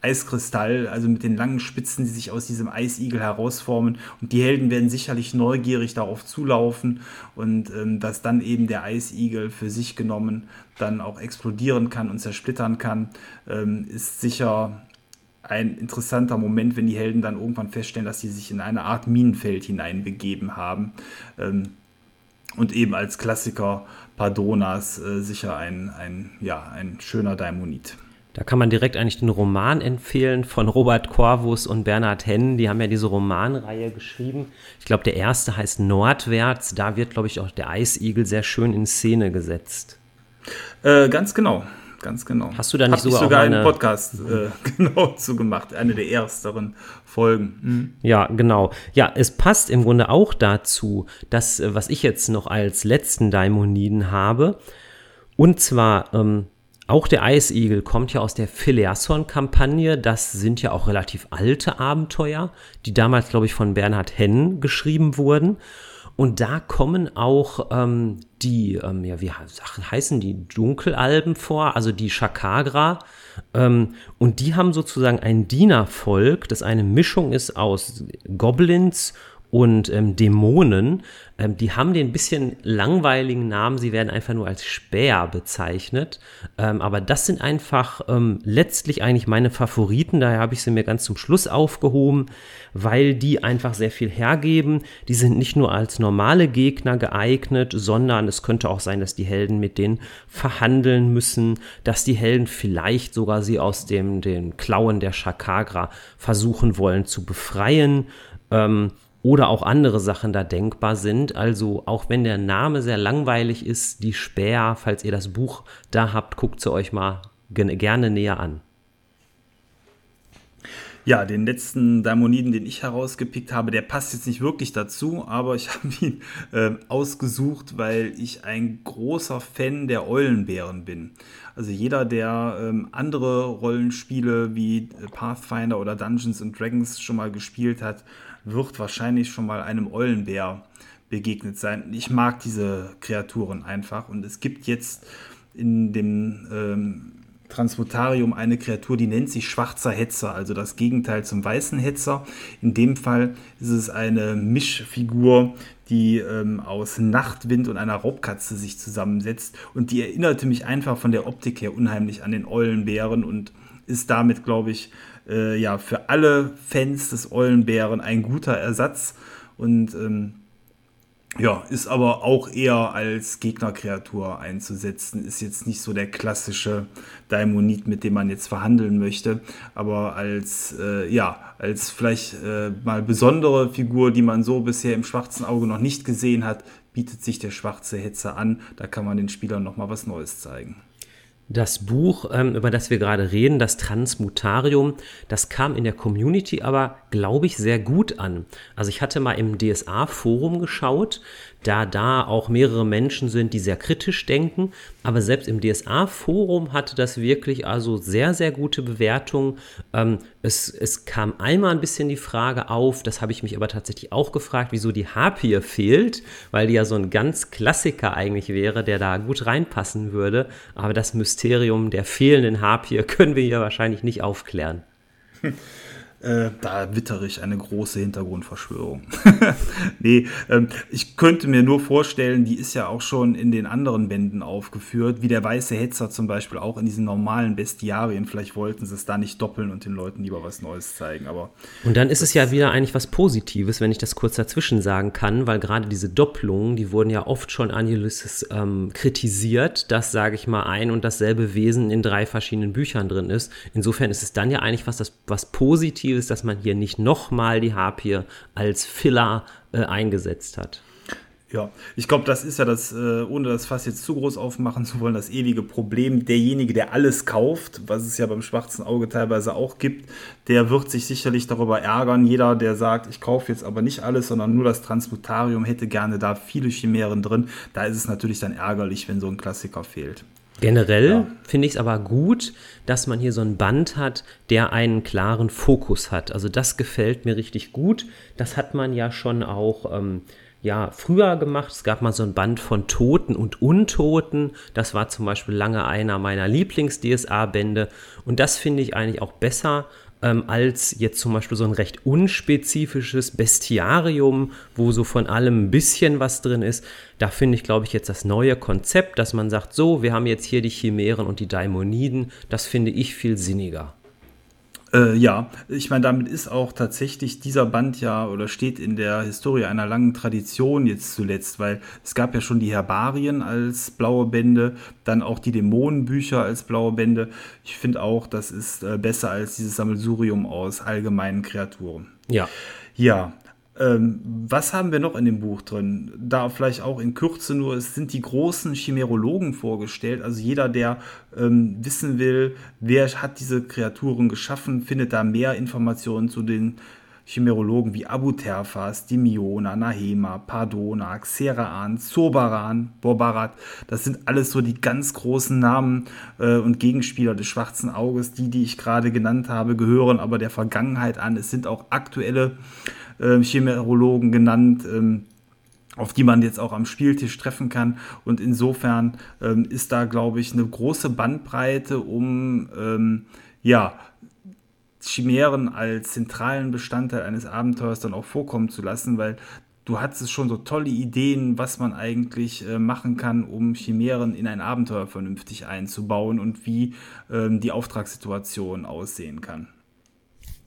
Eiskristall, also mit den langen Spitzen, die sich aus diesem Eisigel herausformen. Und die Helden werden sicherlich neugierig darauf zulaufen und ähm, dass dann eben der Eisigel für sich genommen dann auch explodieren kann und zersplittern kann, ähm, ist sicher ein interessanter Moment, wenn die Helden dann irgendwann feststellen, dass sie sich in eine Art Minenfeld hineinbegeben haben. Ähm, und eben als Klassiker Pardonas äh, sicher ein, ein, ja, ein schöner Daimonit. Da kann man direkt eigentlich den Roman empfehlen von Robert Corvus und Bernhard Hennen. Die haben ja diese Romanreihe geschrieben. Ich glaube, der erste heißt Nordwärts. Da wird, glaube ich, auch der Eisigel sehr schön in Szene gesetzt. Äh, ganz genau. Ganz genau. Hast du da nicht sogar, sogar einen Podcast äh, genau zu gemacht, eine der ersteren Folgen. Mhm. Ja, genau. Ja, es passt im Grunde auch dazu, dass, äh, was ich jetzt noch als letzten Daimoniden habe. Und zwar ähm, auch der Eisigel kommt ja aus der Phileason-Kampagne. Das sind ja auch relativ alte Abenteuer, die damals, glaube ich, von Bernhard Hennen geschrieben wurden. Und da kommen auch ähm, die, ähm, ja, wie heißen die, Dunkelalben vor, also die Shakagra. Ähm, und die haben sozusagen ein Dienervolk, das eine Mischung ist aus Goblins und ähm, Dämonen, ähm, die haben den bisschen langweiligen Namen, sie werden einfach nur als Späher bezeichnet. Ähm, aber das sind einfach ähm, letztlich eigentlich meine Favoriten, daher habe ich sie mir ganz zum Schluss aufgehoben, weil die einfach sehr viel hergeben. Die sind nicht nur als normale Gegner geeignet, sondern es könnte auch sein, dass die Helden mit denen verhandeln müssen, dass die Helden vielleicht sogar sie aus dem, den Klauen der Shakagra versuchen wollen zu befreien. Ähm, oder auch andere Sachen da denkbar sind. Also auch wenn der Name sehr langweilig ist, die Späher, falls ihr das Buch da habt, guckt sie euch mal gerne näher an. Ja, den letzten Daimoniden, den ich herausgepickt habe, der passt jetzt nicht wirklich dazu, aber ich habe ihn äh, ausgesucht, weil ich ein großer Fan der Eulenbären bin. Also jeder, der ähm, andere Rollenspiele wie Pathfinder oder Dungeons and Dragons schon mal gespielt hat, wird wahrscheinlich schon mal einem Eulenbär begegnet sein. Ich mag diese Kreaturen einfach und es gibt jetzt in dem ähm, Transmutarium eine Kreatur, die nennt sich schwarzer Hetzer, also das Gegenteil zum weißen Hetzer. In dem Fall ist es eine Mischfigur, die ähm, aus Nachtwind und einer Raubkatze sich zusammensetzt und die erinnerte mich einfach von der Optik her unheimlich an den Eulenbären und ist damit, glaube ich, äh, ja, für alle Fans des Eulenbären ein guter Ersatz und ähm, ja, ist aber auch eher als Gegnerkreatur einzusetzen. Ist jetzt nicht so der klassische Daimonit, mit dem man jetzt verhandeln möchte, aber als, äh, ja, als vielleicht äh, mal besondere Figur, die man so bisher im schwarzen Auge noch nicht gesehen hat, bietet sich der schwarze Hetzer an. Da kann man den Spielern nochmal was Neues zeigen. Das Buch, ähm, über das wir gerade reden, das Transmutarium, das kam in der Community aber, glaube ich, sehr gut an. Also ich hatte mal im DSA-Forum geschaut, da da auch mehrere Menschen sind, die sehr kritisch denken. Aber selbst im DSA-Forum hatte das wirklich also sehr, sehr gute Bewertungen. Ähm, es, es kam einmal ein bisschen die Frage auf, das habe ich mich aber tatsächlich auch gefragt, wieso die Harpier fehlt, weil die ja so ein ganz Klassiker eigentlich wäre, der da gut reinpassen würde. Aber das Mysterium der fehlenden Harpier können wir hier wahrscheinlich nicht aufklären. Äh, da wittere ich eine große Hintergrundverschwörung. nee, ähm, ich könnte mir nur vorstellen, die ist ja auch schon in den anderen Bänden aufgeführt, wie der weiße Hetzer zum Beispiel auch in diesen normalen Bestiarien. Vielleicht wollten sie es da nicht doppeln und den Leuten lieber was Neues zeigen. Aber und dann ist es ja wieder eigentlich was Positives, wenn ich das kurz dazwischen sagen kann, weil gerade diese Doppelungen, die wurden ja oft schon an Ulysses ähm, kritisiert, dass, sage ich mal, ein und dasselbe Wesen in drei verschiedenen Büchern drin ist. Insofern ist es dann ja eigentlich was, das, was Positives positiv ist, dass man hier nicht nochmal die Harpie als Filler äh, eingesetzt hat. Ja, ich glaube, das ist ja das, äh, ohne das Fass jetzt zu groß aufmachen zu wollen, das ewige Problem. Derjenige, der alles kauft, was es ja beim schwarzen Auge teilweise auch gibt, der wird sich sicherlich darüber ärgern. Jeder, der sagt, ich kaufe jetzt aber nicht alles, sondern nur das Transmutarium, hätte gerne da viele Chimären drin. Da ist es natürlich dann ärgerlich, wenn so ein Klassiker fehlt. Generell ja. finde ich es aber gut, dass man hier so ein Band hat, der einen klaren Fokus hat. Also das gefällt mir richtig gut. Das hat man ja schon auch ähm, ja, früher gemacht. Es gab mal so ein Band von Toten und Untoten. Das war zum Beispiel lange einer meiner Lieblings-DSA-Bände. Und das finde ich eigentlich auch besser ähm, als jetzt zum Beispiel so ein recht unspezifisches Bestiarium, wo so von allem ein bisschen was drin ist. Da finde ich, glaube ich, jetzt das neue Konzept, dass man sagt, so, wir haben jetzt hier die Chimären und die Daimoniden. Das finde ich viel sinniger. Äh, ja, ich meine, damit ist auch tatsächlich dieser Band ja oder steht in der Historie einer langen Tradition jetzt zuletzt, weil es gab ja schon die Herbarien als blaue Bände, dann auch die Dämonenbücher als blaue Bände. Ich finde auch, das ist äh, besser als dieses Sammelsurium aus allgemeinen Kreaturen. Ja. Ja, ähm, was haben wir noch in dem Buch drin? Da vielleicht auch in Kürze nur, es sind die großen Chimerologen vorgestellt. Also jeder, der ähm, wissen will, wer hat diese Kreaturen geschaffen, findet da mehr Informationen zu den Chimerologen wie Abuterfas, Dimiona, Nahema, Pardona, Xeraan, Zobaran, Borbarat. Das sind alles so die ganz großen Namen äh, und Gegenspieler des Schwarzen Auges. Die, die ich gerade genannt habe, gehören aber der Vergangenheit an. Es sind auch aktuelle äh, genannt. Ähm, auf die man jetzt auch am Spieltisch treffen kann. Und insofern ähm, ist da, glaube ich, eine große Bandbreite, um ähm, ja, Chimären als zentralen Bestandteil eines Abenteuers dann auch vorkommen zu lassen, weil du hattest schon so tolle Ideen, was man eigentlich äh, machen kann, um Chimären in ein Abenteuer vernünftig einzubauen und wie ähm, die Auftragssituation aussehen kann.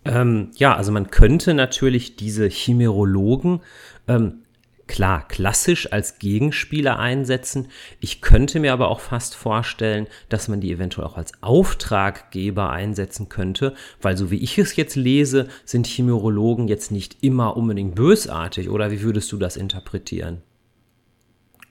Ähm, ja, also man könnte natürlich diese Chimerologen ähm, klar klassisch als Gegenspieler einsetzen. Ich könnte mir aber auch fast vorstellen, dass man die eventuell auch als Auftraggeber einsetzen könnte, weil so wie ich es jetzt lese, sind Chimerologen jetzt nicht immer unbedingt bösartig. Oder wie würdest du das interpretieren?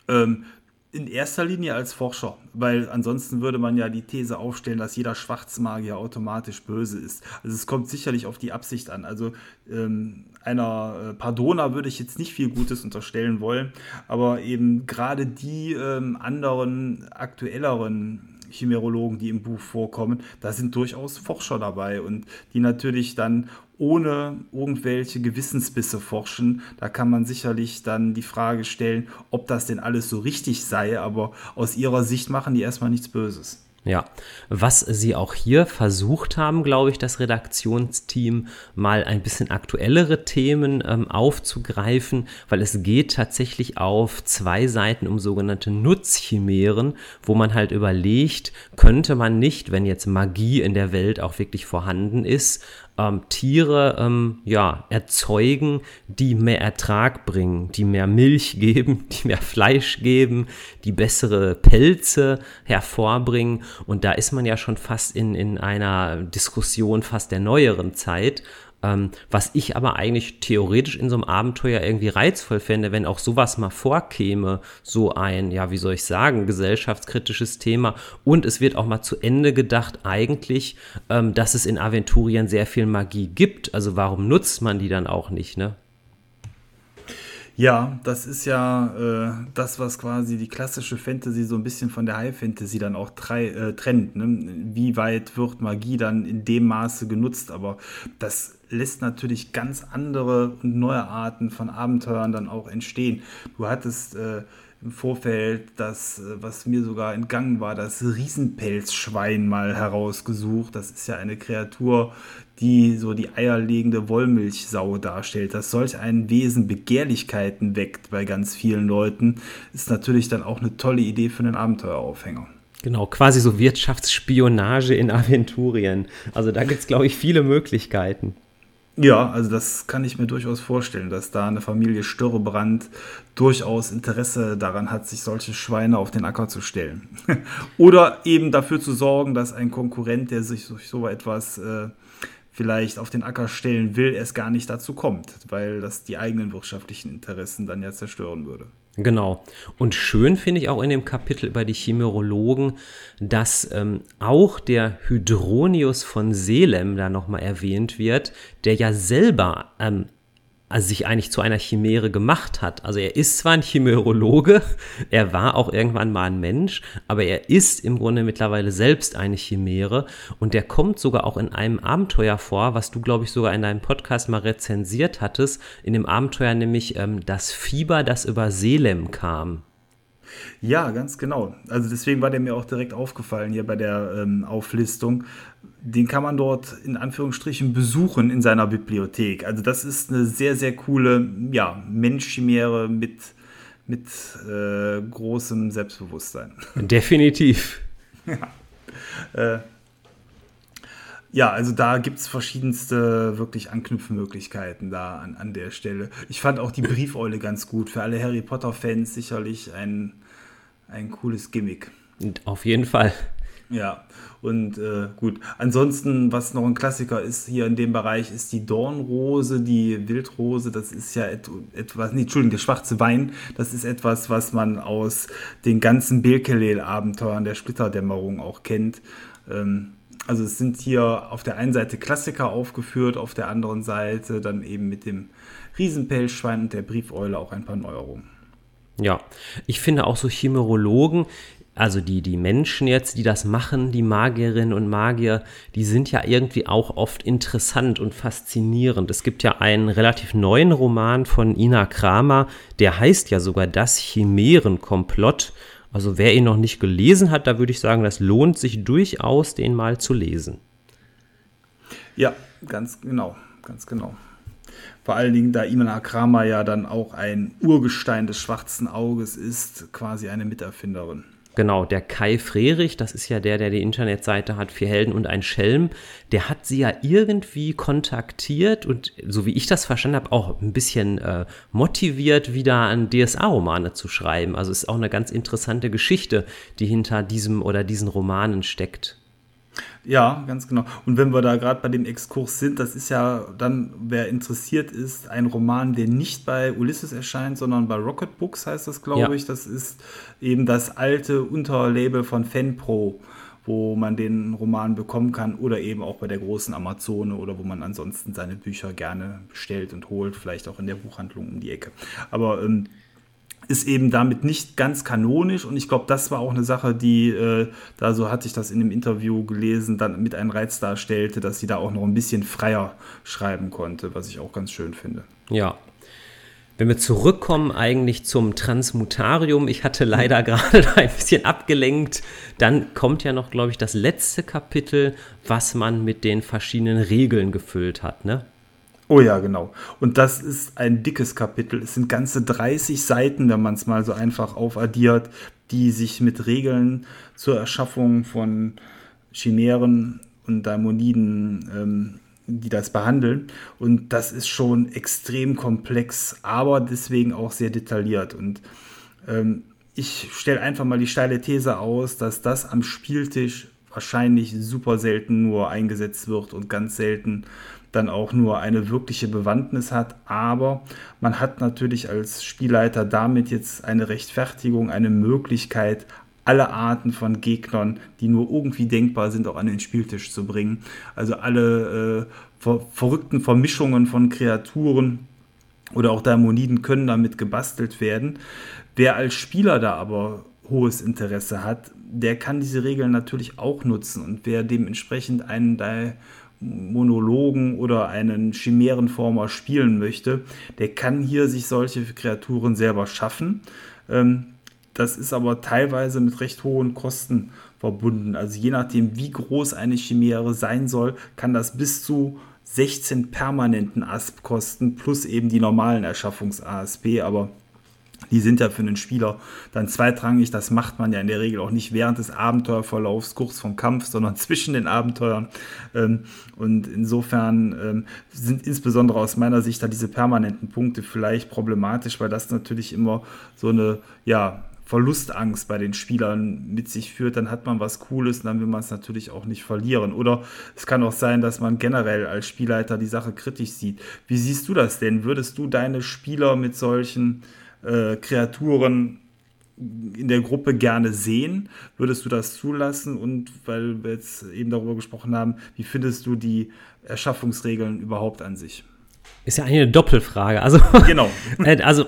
Ähm, in erster Linie als Forscher, weil ansonsten würde man ja die These aufstellen, dass jeder Schwarzmagier automatisch böse ist. Also es kommt sicherlich auf die Absicht an. Also ähm, einer äh, Pardona würde ich jetzt nicht viel Gutes unterstellen wollen, aber eben gerade die ähm, anderen aktuelleren Chimerologen, die im Buch vorkommen, da sind durchaus Forscher dabei und die natürlich dann ohne irgendwelche Gewissensbisse forschen. Da kann man sicherlich dann die Frage stellen, ob das denn alles so richtig sei, aber aus ihrer Sicht machen die erstmal nichts Böses. Ja, was sie auch hier versucht haben, glaube ich, das Redaktionsteam mal ein bisschen aktuellere Themen ähm, aufzugreifen, weil es geht tatsächlich auf zwei Seiten um sogenannte Nutzchimären, wo man halt überlegt, könnte man nicht, wenn jetzt Magie in der Welt auch wirklich vorhanden ist, ähm, Tiere ähm, ja, erzeugen, die mehr Ertrag bringen, die mehr Milch geben, die mehr Fleisch geben, die bessere Pelze hervorbringen. Und da ist man ja schon fast in, in einer Diskussion fast der neueren Zeit. Ähm, was ich aber eigentlich theoretisch in so einem Abenteuer irgendwie reizvoll fände, wenn auch sowas mal vorkäme, so ein, ja, wie soll ich sagen, gesellschaftskritisches Thema. Und es wird auch mal zu Ende gedacht, eigentlich, ähm, dass es in Aventurien sehr viel Magie gibt. Also warum nutzt man die dann auch nicht, ne? Ja, das ist ja äh, das, was quasi die klassische Fantasy so ein bisschen von der High Fantasy dann auch drei, äh, trennt. Ne? Wie weit wird Magie dann in dem Maße genutzt? Aber das lässt natürlich ganz andere und neue Arten von Abenteuern dann auch entstehen. Du hattest äh, im Vorfeld das, äh, was mir sogar entgangen war, das Riesenpelzschwein mal herausgesucht. Das ist ja eine Kreatur, die so die eierlegende Wollmilchsau darstellt. Dass solch ein Wesen Begehrlichkeiten weckt bei ganz vielen Leuten, ist natürlich dann auch eine tolle Idee für einen Abenteueraufhänger. Genau, quasi so Wirtschaftsspionage in Aventurien. Also da gibt es, glaube ich, viele Möglichkeiten. Ja, also das kann ich mir durchaus vorstellen, dass da eine Familie Störrebrand durchaus Interesse daran hat, sich solche Schweine auf den Acker zu stellen. Oder eben dafür zu sorgen, dass ein Konkurrent, der sich durch so etwas äh, vielleicht auf den Acker stellen will, es gar nicht dazu kommt, weil das die eigenen wirtschaftlichen Interessen dann ja zerstören würde. Genau. Und schön finde ich auch in dem Kapitel über die Chimerologen, dass ähm, auch der Hydronius von Selem da nochmal erwähnt wird, der ja selber ähm, also sich eigentlich zu einer Chimäre gemacht hat. Also er ist zwar ein Chimerologe, er war auch irgendwann mal ein Mensch, aber er ist im Grunde mittlerweile selbst eine Chimäre und der kommt sogar auch in einem Abenteuer vor, was du, glaube ich, sogar in deinem Podcast mal rezensiert hattest, in dem Abenteuer nämlich ähm, das Fieber, das über Selem kam. Ja, ganz genau. Also deswegen war der mir auch direkt aufgefallen hier bei der ähm, Auflistung. Den kann man dort in Anführungsstrichen besuchen in seiner Bibliothek. Also das ist eine sehr, sehr coole ja, Menschchimäre mit, mit äh, großem Selbstbewusstsein. Definitiv. ja. Äh, ja, also da gibt es verschiedenste wirklich Anknüpfmöglichkeiten da an, an der Stelle. Ich fand auch die Briefeule ganz gut. Für alle Harry Potter-Fans sicherlich ein, ein cooles Gimmick. Auf jeden Fall. Ja, und äh, gut. Ansonsten, was noch ein Klassiker ist hier in dem Bereich, ist die Dornrose, die Wildrose. Das ist ja et etwas, nee, Entschuldigung, der schwarze Wein. Das ist etwas, was man aus den ganzen Bilkelel-Abenteuern der Splitterdämmerung auch kennt. Ähm, also es sind hier auf der einen Seite Klassiker aufgeführt, auf der anderen Seite dann eben mit dem Riesenpelzschwein und der Briefeule auch ein paar Neuerungen. Ja, ich finde auch so Chimerologen, also die, die Menschen jetzt, die das machen, die Magierinnen und Magier, die sind ja irgendwie auch oft interessant und faszinierend. Es gibt ja einen relativ neuen Roman von Ina Kramer, der heißt ja sogar Das Chimärenkomplott. Also wer ihn noch nicht gelesen hat, da würde ich sagen, das lohnt sich durchaus, den mal zu lesen. Ja, ganz genau, ganz genau. Vor allen Dingen, da Imana Kramer ja dann auch ein Urgestein des schwarzen Auges ist, quasi eine Miterfinderin. Genau, der Kai Frerich, das ist ja der, der die Internetseite hat, Vier Helden und ein Schelm, der hat sie ja irgendwie kontaktiert und, so wie ich das verstanden habe, auch ein bisschen äh, motiviert, wieder an DSA-Romane zu schreiben. Also ist auch eine ganz interessante Geschichte, die hinter diesem oder diesen Romanen steckt. Ja, ganz genau. Und wenn wir da gerade bei dem Exkurs sind, das ist ja dann, wer interessiert ist, ein Roman, der nicht bei Ulysses erscheint, sondern bei Rocket Books heißt das, glaube ja. ich. Das ist eben das alte Unterlabel von FanPro, wo man den Roman bekommen kann oder eben auch bei der großen Amazone oder wo man ansonsten seine Bücher gerne bestellt und holt, vielleicht auch in der Buchhandlung um die Ecke. Aber ähm, ist eben damit nicht ganz kanonisch und ich glaube, das war auch eine Sache, die, äh, da so hatte ich das in dem Interview gelesen, dann mit einem Reiz darstellte, dass sie da auch noch ein bisschen freier schreiben konnte, was ich auch ganz schön finde. Ja. Wenn wir zurückkommen eigentlich zum Transmutarium, ich hatte leider gerade ein bisschen abgelenkt, dann kommt ja noch, glaube ich, das letzte Kapitel, was man mit den verschiedenen Regeln gefüllt hat, ne? Oh ja, genau. Und das ist ein dickes Kapitel. Es sind ganze 30 Seiten, wenn man es mal so einfach aufaddiert, die sich mit Regeln zur Erschaffung von Chimären und Daimoniden, ähm, die das behandeln. Und das ist schon extrem komplex, aber deswegen auch sehr detailliert. Und ähm, ich stelle einfach mal die steile These aus, dass das am Spieltisch wahrscheinlich super selten nur eingesetzt wird und ganz selten dann auch nur eine wirkliche Bewandtnis hat. Aber man hat natürlich als Spielleiter damit jetzt eine Rechtfertigung, eine Möglichkeit, alle Arten von Gegnern, die nur irgendwie denkbar sind, auch an den Spieltisch zu bringen. Also alle äh, ver verrückten Vermischungen von Kreaturen oder auch Dämoniden können damit gebastelt werden. Wer als Spieler da aber hohes Interesse hat, der kann diese Regeln natürlich auch nutzen. Und wer dementsprechend einen Monologen oder einen Chimärenformer spielen möchte, der kann hier sich solche Kreaturen selber schaffen. Ähm, das ist aber teilweise mit recht hohen Kosten verbunden. Also je nachdem, wie groß eine Chimäre sein soll, kann das bis zu 16 permanenten ASP kosten, plus eben die normalen Erschaffungs-ASP. Aber die sind ja für einen Spieler dann zweitrangig. Das macht man ja in der Regel auch nicht während des Abenteuerverlaufs, kurz vom Kampf, sondern zwischen den Abenteuern. Ähm, und insofern ähm, sind insbesondere aus meiner Sicht da diese permanenten Punkte vielleicht problematisch, weil das natürlich immer so eine, ja, Verlustangst bei den Spielern mit sich führt, dann hat man was Cooles und dann will man es natürlich auch nicht verlieren. Oder es kann auch sein, dass man generell als Spielleiter die Sache kritisch sieht. Wie siehst du das denn? Würdest du deine Spieler mit solchen äh, Kreaturen in der Gruppe gerne sehen? Würdest du das zulassen? Und weil wir jetzt eben darüber gesprochen haben, wie findest du die Erschaffungsregeln überhaupt an sich? Ist ja eine Doppelfrage. Also, genau. Äh, also,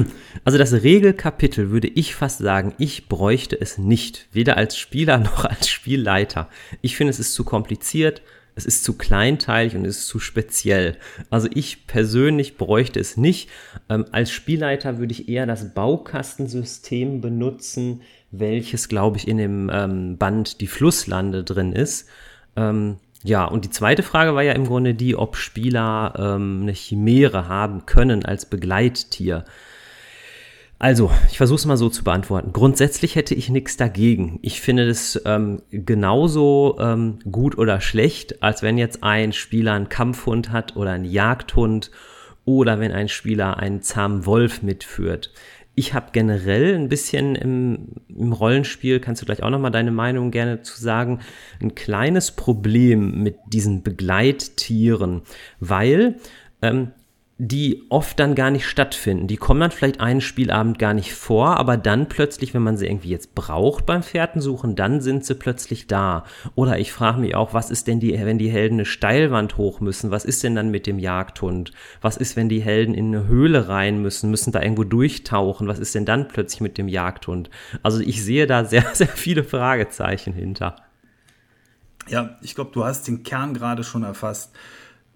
also das Regelkapitel würde ich fast sagen, ich bräuchte es nicht. Weder als Spieler noch als Spielleiter. Ich finde, es ist zu kompliziert, es ist zu kleinteilig und es ist zu speziell. Also ich persönlich bräuchte es nicht. Ähm, als Spielleiter würde ich eher das Baukastensystem benutzen, welches, glaube ich, in dem ähm, Band Die Flusslande drin ist. Ähm, ja, und die zweite Frage war ja im Grunde die, ob Spieler ähm, eine Chimäre haben können als Begleittier. Also, ich versuche es mal so zu beantworten. Grundsätzlich hätte ich nichts dagegen. Ich finde es ähm, genauso ähm, gut oder schlecht, als wenn jetzt ein Spieler einen Kampfhund hat oder einen Jagdhund oder wenn ein Spieler einen zahmen Wolf mitführt ich habe generell ein bisschen im, im, Rollenspiel, kannst du gleich auch nochmal deine Meinung gerne zu sagen, ein kleines Problem mit diesen Begleittieren, weil ähm, die oft dann gar nicht stattfinden. Die kommen dann vielleicht einen Spielabend gar nicht vor, aber dann plötzlich, wenn man sie irgendwie jetzt braucht beim Fährtensuchen, dann sind sie plötzlich da. Oder ich frage mich auch, was ist denn die, wenn die Helden eine Steilwand hoch müssen? Was ist denn dann mit dem Jagdhund? Was ist, wenn die Helden in eine Höhle rein müssen, müssen da irgendwo durchtauchen? Was ist denn dann plötzlich mit dem Jagdhund? Also ich sehe da sehr, sehr viele Fragezeichen hinter. Ja, ich glaube, du hast den Kern gerade schon erfasst.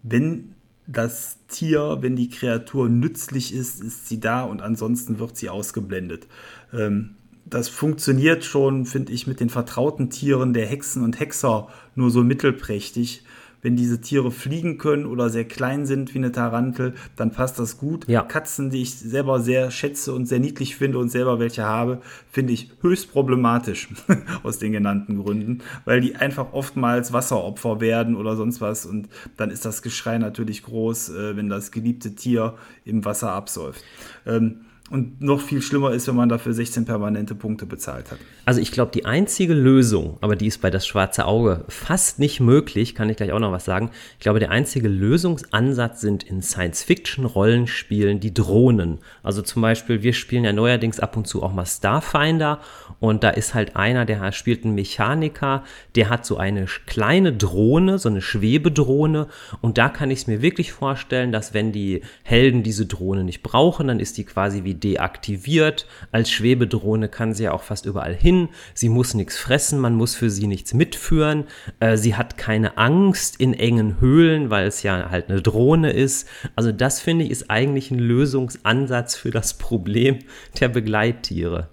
Wenn das Tier, wenn die Kreatur nützlich ist, ist sie da und ansonsten wird sie ausgeblendet. Ähm, das funktioniert schon, finde ich, mit den vertrauten Tieren der Hexen und Hexer nur so mittelprächtig wenn diese Tiere fliegen können oder sehr klein sind wie eine Tarantel, dann passt das gut. Ja. Katzen, die ich selber sehr schätze und sehr niedlich finde und selber welche habe, finde ich höchst problematisch aus den genannten Gründen, weil die einfach oftmals Wasseropfer werden oder sonst was und dann ist das Geschrei natürlich groß, äh, wenn das geliebte Tier im Wasser absäuft. Ähm, und noch viel schlimmer ist, wenn man dafür 16 permanente Punkte bezahlt hat. Also ich glaube, die einzige Lösung, aber die ist bei das schwarze Auge fast nicht möglich, kann ich gleich auch noch was sagen. Ich glaube, der einzige Lösungsansatz sind in Science-Fiction-Rollenspielen die Drohnen. Also zum Beispiel, wir spielen ja neuerdings ab und zu auch mal Starfinder und da ist halt einer, der spielt einen Mechaniker, der hat so eine kleine Drohne, so eine Schwebedrohne und da kann ich es mir wirklich vorstellen, dass wenn die Helden diese Drohne nicht brauchen, dann ist die quasi wie deaktiviert. Als Schwebedrohne kann sie ja auch fast überall hin. Sie muss nichts fressen, man muss für sie nichts mitführen. Äh, sie hat keine Angst in engen Höhlen, weil es ja halt eine Drohne ist. Also das finde ich ist eigentlich ein Lösungsansatz für das Problem der Begleittiere.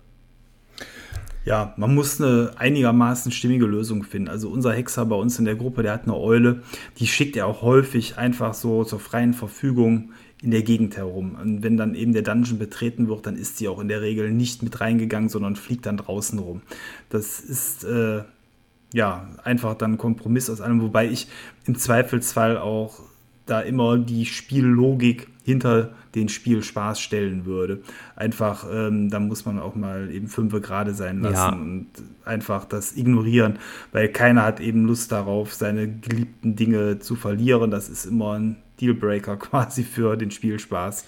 Ja, man muss eine einigermaßen stimmige Lösung finden. Also unser Hexer bei uns in der Gruppe, der hat eine Eule, die schickt er auch häufig einfach so zur freien Verfügung in der Gegend herum. Und wenn dann eben der Dungeon betreten wird, dann ist sie auch in der Regel nicht mit reingegangen, sondern fliegt dann draußen rum. Das ist äh, ja einfach dann ein Kompromiss aus allem, wobei ich im Zweifelsfall auch da immer die Spiellogik hinter den Spielspaß stellen würde. Einfach, ähm, da muss man auch mal eben fünfe gerade sein lassen ja. und einfach das ignorieren, weil keiner hat eben Lust darauf, seine geliebten Dinge zu verlieren. Das ist immer ein Dealbreaker quasi für den Spielspaß.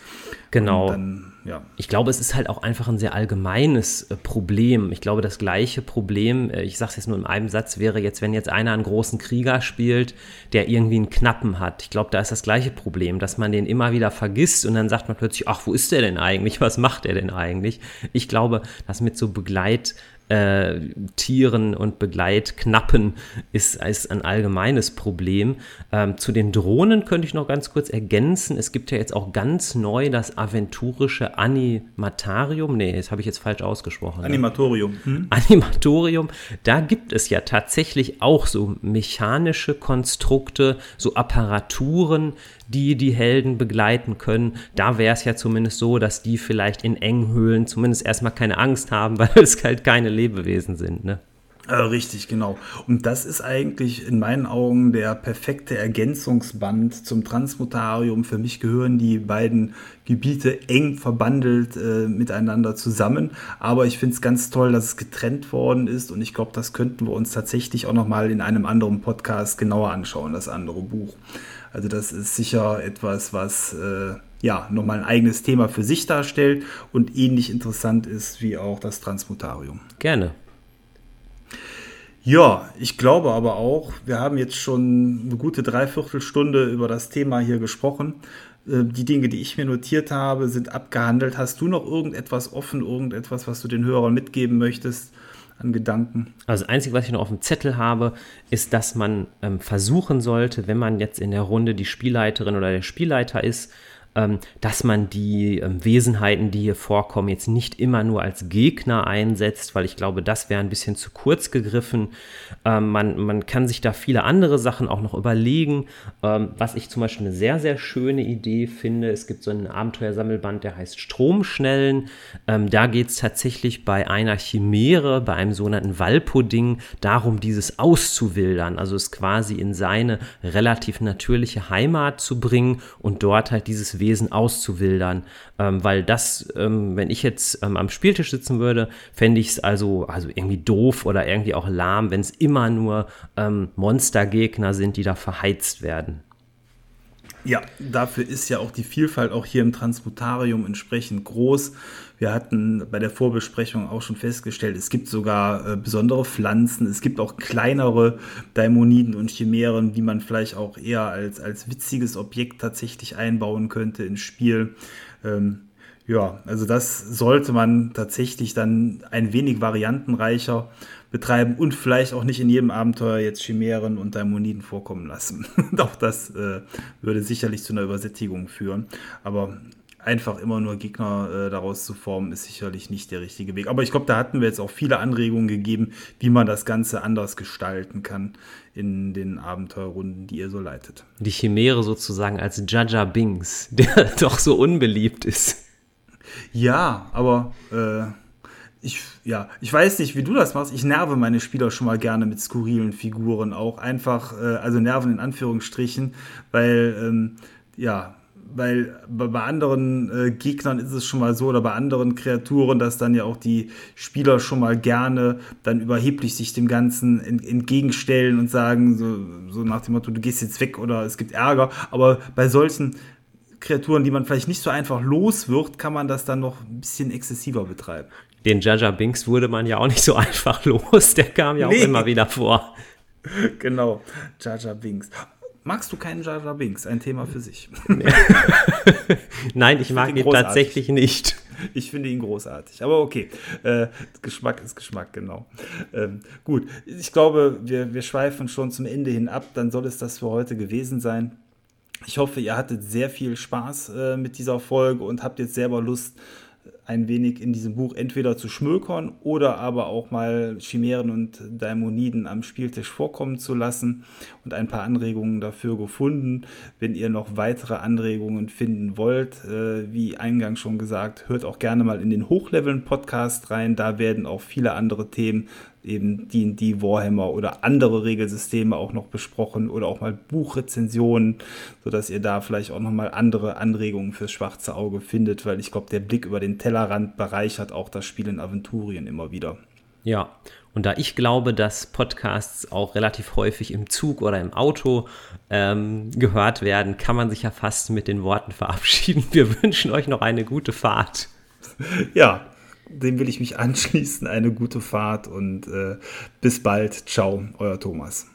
Genau. Dann, ja. Ich glaube, es ist halt auch einfach ein sehr allgemeines äh, Problem. Ich glaube, das gleiche Problem, äh, ich sage es jetzt nur in einem Satz, wäre jetzt, wenn jetzt einer einen großen Krieger spielt, der irgendwie einen Knappen hat. Ich glaube, da ist das gleiche Problem, dass man den immer wieder vergisst und dann sagt man plötzlich, ach, wo ist der denn eigentlich? Was macht er denn eigentlich? Ich glaube, dass mit so Begleit äh, Tieren und Begleitknappen ist, ist ein allgemeines Problem. Ähm, zu den Drohnen könnte ich noch ganz kurz ergänzen. Es gibt ja jetzt auch ganz neu das aventurische Animatarium. Nee, das habe ich jetzt falsch ausgesprochen. Ne? Animatorium. Ne? Hm? Animatorium. Da gibt es ja tatsächlich auch so mechanische Konstrukte, so Apparaturen, die die Helden begleiten können. Da wäre es ja zumindest so, dass die vielleicht in engen Höhlen zumindest erstmal keine Angst haben, weil es halt keine Lebewesen sind. Ne? Richtig, genau. Und das ist eigentlich in meinen Augen der perfekte Ergänzungsband zum Transmutarium. Für mich gehören die beiden Gebiete eng verbandelt äh, miteinander zusammen. Aber ich finde es ganz toll, dass es getrennt worden ist. Und ich glaube, das könnten wir uns tatsächlich auch nochmal in einem anderen Podcast genauer anschauen, das andere Buch. Also das ist sicher etwas, was äh, ja nochmal ein eigenes Thema für sich darstellt und ähnlich interessant ist wie auch das Transmutarium. Gerne. Ja, ich glaube aber auch, wir haben jetzt schon eine gute Dreiviertelstunde über das Thema hier gesprochen. Äh, die Dinge, die ich mir notiert habe, sind abgehandelt. Hast du noch irgendetwas offen, irgendetwas, was du den Hörern mitgeben möchtest an Gedanken? Also das Einzige, was ich noch auf dem Zettel habe, ist, dass man ähm, versuchen sollte, wenn man jetzt in der Runde die Spielleiterin oder der Spielleiter ist, dass man die ähm, Wesenheiten, die hier vorkommen, jetzt nicht immer nur als Gegner einsetzt, weil ich glaube, das wäre ein bisschen zu kurz gegriffen. Ähm, man, man kann sich da viele andere Sachen auch noch überlegen. was ich zum Beispiel eine sehr, sehr schöne Idee finde, es gibt so einen Abenteuersammelband, der heißt Stromschnellen. da geht es tatsächlich bei einer Chimäre, bei einem sogenannten Walpudding, darum, dieses auszuwildern, also es quasi in seine relativ natürliche Heimat zu bringen und dort halt dieses Wesen Wesen auszuwildern, ähm, weil das, ähm, wenn ich jetzt ähm, am Spieltisch sitzen würde, fände ich es also, also irgendwie doof oder irgendwie auch lahm, wenn es immer nur ähm, Monstergegner sind, die da verheizt werden. Ja, dafür ist ja auch die Vielfalt auch hier im Transmutarium entsprechend groß. Wir hatten bei der Vorbesprechung auch schon festgestellt, es gibt sogar äh, besondere Pflanzen, es gibt auch kleinere Daimoniden und Chimären, die man vielleicht auch eher als, als witziges Objekt tatsächlich einbauen könnte ins Spiel. Ähm, ja, also das sollte man tatsächlich dann ein wenig variantenreicher betreiben und vielleicht auch nicht in jedem Abenteuer jetzt Chimären und Daimoniden vorkommen lassen. Doch das äh, würde sicherlich zu einer Übersättigung führen. Aber einfach immer nur Gegner äh, daraus zu formen, ist sicherlich nicht der richtige Weg. Aber ich glaube, da hatten wir jetzt auch viele Anregungen gegeben, wie man das Ganze anders gestalten kann in den Abenteuerrunden, die ihr so leitet. Die Chimäre sozusagen als Jaja Bings, der doch so unbeliebt ist. Ja, aber äh, ich, ja, ich weiß nicht, wie du das machst. Ich nerve meine Spieler schon mal gerne mit skurrilen Figuren auch. Einfach, äh, also nerven in Anführungsstrichen, weil, ähm, ja, weil bei anderen äh, Gegnern ist es schon mal so oder bei anderen Kreaturen, dass dann ja auch die Spieler schon mal gerne dann überheblich sich dem Ganzen ent entgegenstellen und sagen, so, so nach dem Motto, du gehst jetzt weg oder es gibt Ärger. Aber bei solchen Kreaturen, die man vielleicht nicht so einfach los wird, kann man das dann noch ein bisschen exzessiver betreiben den Jaja Binks wurde man ja auch nicht so einfach los. Der kam ja auch nee. immer wieder vor. Genau, Jaja Binks. Magst du keinen Jaja Binks? Ein Thema für sich. Nein, ich, ich mag ihn, ihn tatsächlich nicht. Ich finde ihn großartig. Aber okay, äh, Geschmack ist Geschmack, genau. Ähm, gut, ich glaube, wir, wir schweifen schon zum Ende hin ab. Dann soll es das für heute gewesen sein. Ich hoffe, ihr hattet sehr viel Spaß äh, mit dieser Folge und habt jetzt selber Lust, ein wenig in diesem Buch entweder zu schmökern oder aber auch mal Chimären und Daimoniden am Spieltisch vorkommen zu lassen und ein paar Anregungen dafür gefunden. Wenn ihr noch weitere Anregungen finden wollt, äh, wie eingangs schon gesagt, hört auch gerne mal in den Hochleveln-Podcast rein. Da werden auch viele andere Themen eben D&D Warhammer oder andere Regelsysteme auch noch besprochen oder auch mal Buchrezensionen, sodass ihr da vielleicht auch noch mal andere Anregungen fürs schwarze Auge findet, weil ich glaube, der Blick über den Tellerrand bereichert auch das Spiel in Aventurien immer wieder. Ja, und da ich glaube, dass Podcasts auch relativ häufig im Zug oder im Auto ähm, gehört werden, kann man sich ja fast mit den Worten verabschieden. Wir wünschen euch noch eine gute Fahrt. Ja, dem will ich mich anschließen. Eine gute Fahrt und äh, bis bald. Ciao, euer Thomas.